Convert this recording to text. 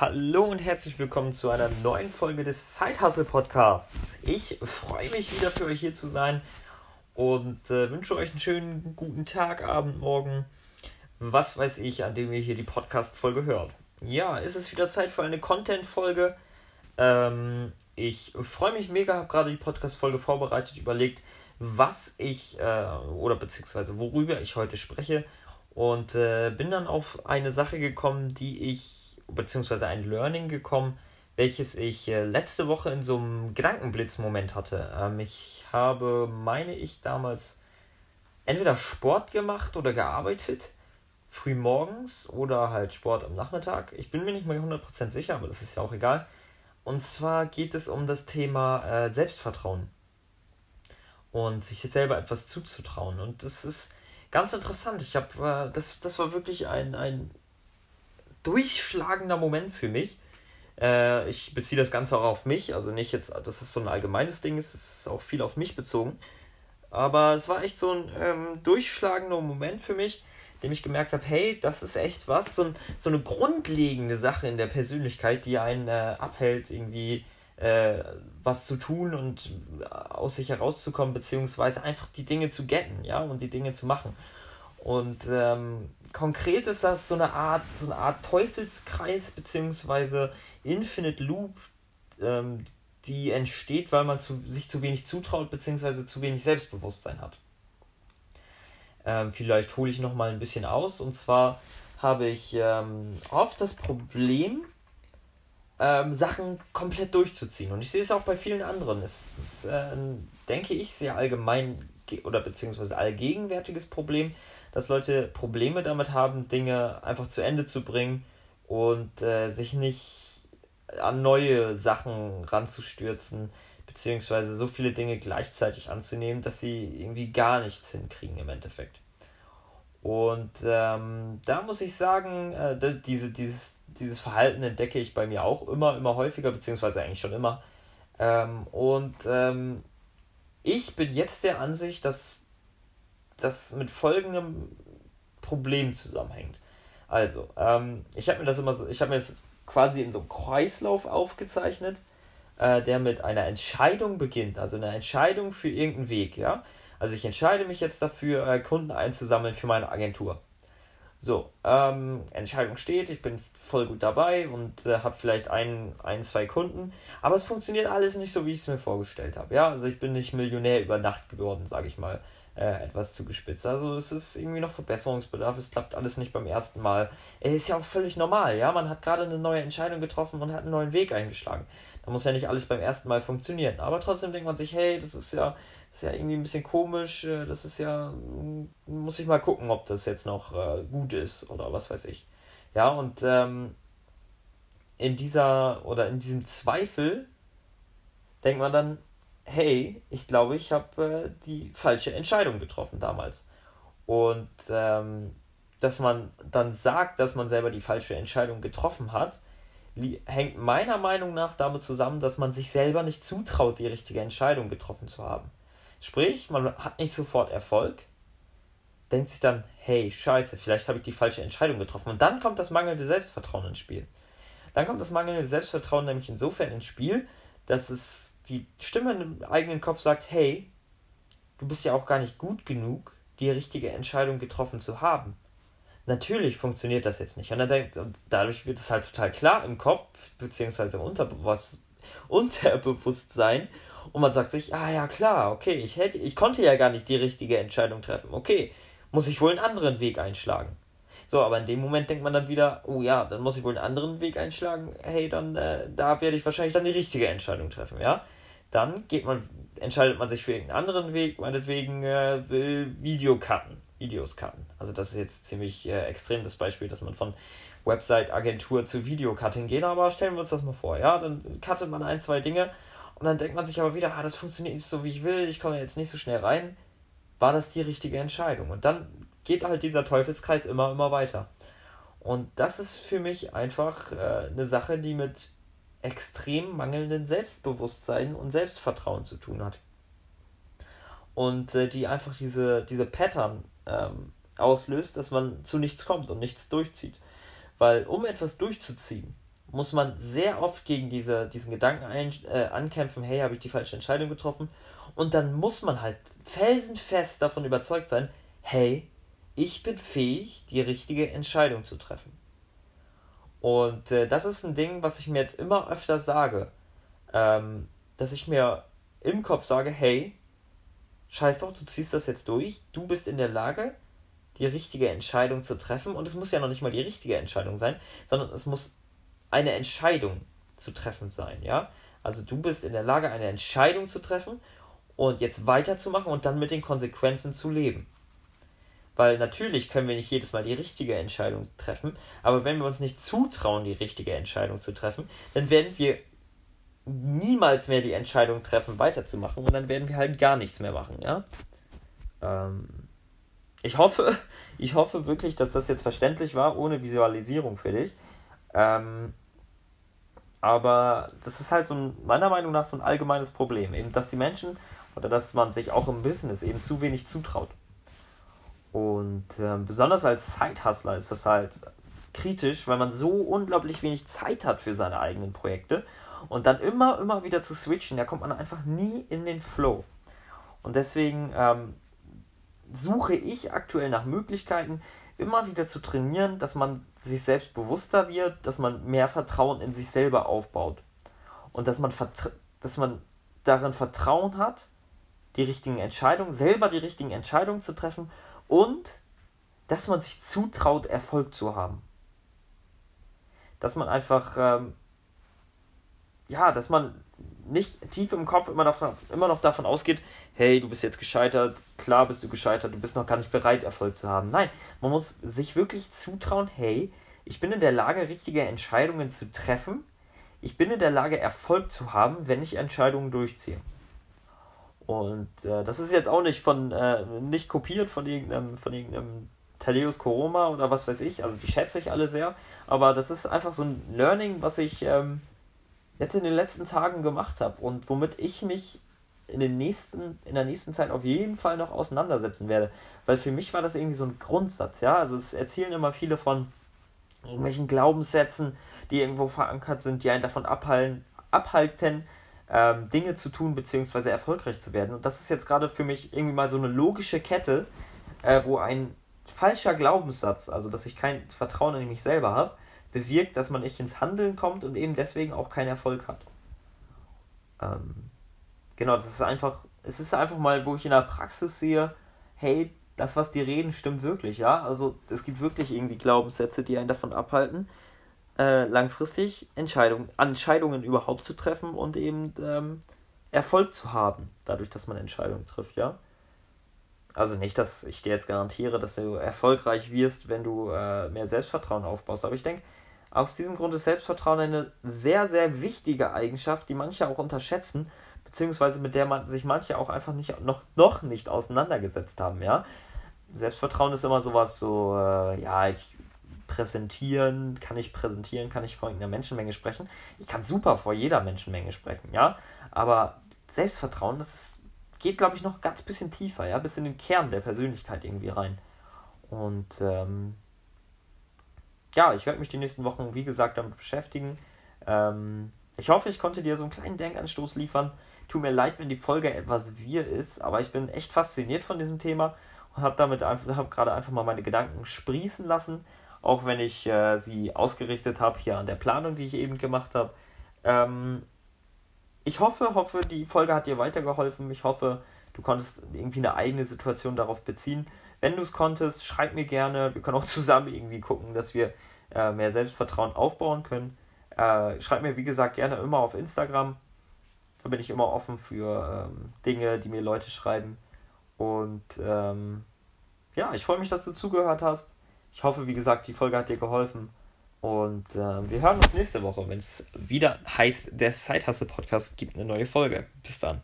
Hallo und herzlich willkommen zu einer neuen Folge des Zeithassel Podcasts. Ich freue mich wieder für euch hier zu sein und äh, wünsche euch einen schönen guten Tag, Abend, Morgen, was weiß ich, an dem ihr hier die Podcast-Folge hört. Ja, es ist wieder Zeit für eine Content-Folge. Ähm, ich freue mich mega, habe gerade die Podcast-Folge vorbereitet, überlegt, was ich äh, oder beziehungsweise worüber ich heute spreche und äh, bin dann auf eine Sache gekommen, die ich beziehungsweise ein Learning gekommen, welches ich äh, letzte Woche in so einem Gedankenblitz-Moment hatte. Ähm, ich habe, meine ich, damals entweder Sport gemacht oder gearbeitet, früh morgens oder halt Sport am Nachmittag. Ich bin mir nicht mal 100% sicher, aber das ist ja auch egal. Und zwar geht es um das Thema äh, Selbstvertrauen und sich selber etwas zuzutrauen. Und das ist ganz interessant. Ich habe, äh, das, das war wirklich ein, ein durchschlagender Moment für mich. Äh, ich beziehe das Ganze auch auf mich, also nicht jetzt, das ist so ein allgemeines Ding, es ist auch viel auf mich bezogen. Aber es war echt so ein ähm, durchschlagender Moment für mich, dem ich gemerkt habe, hey, das ist echt was, so, ein, so eine grundlegende Sache in der Persönlichkeit, die einen äh, abhält, irgendwie äh, was zu tun und aus sich herauszukommen, beziehungsweise einfach die Dinge zu getten, ja, und die Dinge zu machen. Und ähm, konkret ist das so eine Art, so eine Art Teufelskreis beziehungsweise Infinite Loop, ähm, die entsteht, weil man zu, sich zu wenig zutraut beziehungsweise zu wenig Selbstbewusstsein hat. Ähm, vielleicht hole ich noch mal ein bisschen aus. Und zwar habe ich ähm, oft das Problem, ähm, Sachen komplett durchzuziehen. Und ich sehe es auch bei vielen anderen. Es ist, äh, denke ich, sehr allgemein oder beziehungsweise allgegenwärtiges Problem, dass Leute Probleme damit haben, Dinge einfach zu Ende zu bringen und äh, sich nicht an neue Sachen ranzustürzen, beziehungsweise so viele Dinge gleichzeitig anzunehmen, dass sie irgendwie gar nichts hinkriegen im Endeffekt. Und ähm, da muss ich sagen, äh, diese, dieses, dieses Verhalten entdecke ich bei mir auch immer, immer häufiger, beziehungsweise eigentlich schon immer. Ähm, und ähm, ich bin jetzt der Ansicht, dass das mit folgendem Problem zusammenhängt. Also, ähm, ich habe mir das immer so, ich habe mir das quasi in so einem Kreislauf aufgezeichnet, äh, der mit einer Entscheidung beginnt, also eine Entscheidung für irgendeinen Weg, ja. Also ich entscheide mich jetzt dafür, äh, Kunden einzusammeln für meine Agentur. So, ähm, Entscheidung steht, ich bin voll gut dabei und äh, habe vielleicht ein, ein, zwei Kunden, aber es funktioniert alles nicht so, wie ich es mir vorgestellt habe. Ja, also ich bin nicht Millionär über Nacht geworden, sage ich mal äh, etwas zugespitzt. Also es ist irgendwie noch Verbesserungsbedarf, es klappt alles nicht beim ersten Mal. Es ist ja auch völlig normal, ja, man hat gerade eine neue Entscheidung getroffen und hat einen neuen Weg eingeschlagen. Da muss ja nicht alles beim ersten Mal funktionieren. Aber trotzdem denkt man sich, hey, das ist ja, ist ja irgendwie ein bisschen komisch, äh, das ist ja, hm, muss ich mal gucken, ob das jetzt noch äh, gut ist oder was weiß ich. Ja, und ähm, in dieser oder in diesem Zweifel denkt man dann, hey, ich glaube, ich habe äh, die falsche Entscheidung getroffen damals. Und ähm, dass man dann sagt, dass man selber die falsche Entscheidung getroffen hat, hängt meiner Meinung nach damit zusammen, dass man sich selber nicht zutraut, die richtige Entscheidung getroffen zu haben. Sprich, man hat nicht sofort Erfolg, denkt sich dann, hey, scheiße, vielleicht habe ich die falsche Entscheidung getroffen. Und dann kommt das mangelnde Selbstvertrauen ins Spiel. Dann kommt das mangelnde Selbstvertrauen nämlich insofern ins Spiel, dass es die Stimme im eigenen Kopf sagt, hey, du bist ja auch gar nicht gut genug, die richtige Entscheidung getroffen zu haben. Natürlich funktioniert das jetzt nicht. Und, denkt, dadurch wird es halt total klar im Kopf, beziehungsweise im Unterbewusst Unterbewusstsein. Und man sagt sich, ah ja klar, okay, ich, hätte, ich konnte ja gar nicht die richtige Entscheidung treffen. Okay, muss ich wohl einen anderen Weg einschlagen. So, aber in dem Moment denkt man dann wieder, oh ja, dann muss ich wohl einen anderen Weg einschlagen. Hey, dann, äh, da werde ich wahrscheinlich dann die richtige Entscheidung treffen, ja. Dann geht man, entscheidet man sich für irgendeinen anderen Weg, meinetwegen äh, will Video cutten, Videos cutten. Also das ist jetzt ziemlich äh, extrem das Beispiel, dass man von Website-Agentur zu Videocutting geht, aber stellen wir uns das mal vor, ja, dann cuttet man ein, zwei Dinge und dann denkt man sich aber wieder, ah, das funktioniert nicht so, wie ich will, ich komme jetzt nicht so schnell rein. War das die richtige Entscheidung? Und dann geht halt dieser Teufelskreis immer, immer weiter. Und das ist für mich einfach äh, eine Sache, die mit extrem mangelnden Selbstbewusstsein und Selbstvertrauen zu tun hat. Und äh, die einfach diese, diese Pattern ähm, auslöst, dass man zu nichts kommt und nichts durchzieht. Weil um etwas durchzuziehen, muss man sehr oft gegen diese, diesen Gedanken ein, äh, ankämpfen, hey, habe ich die falsche Entscheidung getroffen? Und dann muss man halt felsenfest davon überzeugt sein, hey, ich bin fähig, die richtige Entscheidung zu treffen. Und äh, das ist ein Ding, was ich mir jetzt immer öfter sage, ähm, dass ich mir im Kopf sage, hey, scheiß doch, du ziehst das jetzt durch, du bist in der Lage, die richtige Entscheidung zu treffen. Und es muss ja noch nicht mal die richtige Entscheidung sein, sondern es muss eine Entscheidung zu treffen sein, ja. Also du bist in der Lage, eine Entscheidung zu treffen und jetzt weiterzumachen und dann mit den Konsequenzen zu leben. Weil natürlich können wir nicht jedes Mal die richtige Entscheidung treffen, aber wenn wir uns nicht zutrauen, die richtige Entscheidung zu treffen, dann werden wir niemals mehr die Entscheidung treffen, weiterzumachen und dann werden wir halt gar nichts mehr machen, ja. Ähm, ich hoffe, ich hoffe wirklich, dass das jetzt verständlich war, ohne Visualisierung für dich. Ähm, aber das ist halt so ein, meiner Meinung nach so ein allgemeines Problem, eben, dass die Menschen oder dass man sich auch im Business eben zu wenig zutraut. Und äh, besonders als Zeithustler ist das halt kritisch, weil man so unglaublich wenig Zeit hat für seine eigenen Projekte und dann immer, immer wieder zu switchen, da kommt man einfach nie in den Flow. Und deswegen ähm, suche ich aktuell nach Möglichkeiten, immer wieder zu trainieren, dass man sich selbst bewusster wird, dass man mehr Vertrauen in sich selber aufbaut. Und dass man, dass man darin Vertrauen hat, die richtigen Entscheidungen, selber die richtigen Entscheidungen zu treffen und dass man sich zutraut, Erfolg zu haben. Dass man einfach, ähm, ja, dass man nicht tief im Kopf immer, davon, immer noch davon ausgeht, hey, du bist jetzt gescheitert, klar bist du gescheitert, du bist noch gar nicht bereit, Erfolg zu haben. Nein, man muss sich wirklich zutrauen, hey, ich bin in der Lage, richtige Entscheidungen zu treffen. Ich bin in der Lage, Erfolg zu haben, wenn ich Entscheidungen durchziehe. Und äh, das ist jetzt auch nicht von, äh, nicht kopiert von irgendeinem, von irgendeinem Thaddeus Koroma oder was weiß ich. Also die schätze ich alle sehr. Aber das ist einfach so ein Learning, was ich ähm, jetzt in den letzten Tagen gemacht habe und womit ich mich in, den nächsten, in der nächsten Zeit auf jeden Fall noch auseinandersetzen werde. Weil für mich war das irgendwie so ein Grundsatz, ja. Also es erzählen immer viele von irgendwelchen Glaubenssätzen, die irgendwo verankert sind, die einen davon abhalten, abhalten ähm, Dinge zu tun bzw. erfolgreich zu werden. Und das ist jetzt gerade für mich irgendwie mal so eine logische Kette, äh, wo ein falscher Glaubenssatz, also dass ich kein Vertrauen in mich selber habe, bewirkt, dass man nicht ins Handeln kommt und eben deswegen auch keinen Erfolg hat. Ähm, genau, das ist einfach, es ist einfach mal, wo ich in der Praxis sehe, hey, das, was die reden, stimmt wirklich, ja. Also es gibt wirklich irgendwie Glaubenssätze, die einen davon abhalten, äh, langfristig Entscheidungen, Entscheidungen überhaupt zu treffen und eben ähm, Erfolg zu haben, dadurch, dass man Entscheidungen trifft, ja. Also nicht, dass ich dir jetzt garantiere, dass du erfolgreich wirst, wenn du äh, mehr Selbstvertrauen aufbaust, aber ich denke, aus diesem Grund ist Selbstvertrauen eine sehr, sehr wichtige Eigenschaft, die manche auch unterschätzen, beziehungsweise mit der man sich manche auch einfach nicht, noch, noch nicht auseinandergesetzt haben, ja. Selbstvertrauen ist immer sowas so, äh, ja, ich präsentieren, kann ich präsentieren, kann ich vor irgendeiner Menschenmenge sprechen. Ich kann super vor jeder Menschenmenge sprechen, ja. Aber Selbstvertrauen, das ist, geht, glaube ich, noch ganz bisschen tiefer, ja, bis in den Kern der Persönlichkeit irgendwie rein. Und ähm, ja, ich werde mich die nächsten Wochen, wie gesagt, damit beschäftigen. Ähm, ich hoffe, ich konnte dir so einen kleinen Denkanstoß liefern. Tut mir leid, wenn die Folge etwas wir ist, aber ich bin echt fasziniert von diesem Thema und habe damit einfach, habe gerade einfach mal meine Gedanken sprießen lassen, auch wenn ich äh, sie ausgerichtet habe hier an der Planung, die ich eben gemacht habe. Ähm, ich hoffe, hoffe, die Folge hat dir weitergeholfen. Ich hoffe, du konntest irgendwie eine eigene Situation darauf beziehen. Wenn du es konntest, schreib mir gerne. Wir können auch zusammen irgendwie gucken, dass wir äh, mehr Selbstvertrauen aufbauen können. Äh, schreib mir, wie gesagt, gerne immer auf Instagram. Da bin ich immer offen für ähm, Dinge, die mir Leute schreiben. Und ähm, ja, ich freue mich, dass du zugehört hast. Ich hoffe, wie gesagt, die Folge hat dir geholfen. Und äh, wir hören uns nächste Woche, wenn es wieder heißt, der Zeithasse Podcast gibt eine neue Folge. Bis dann.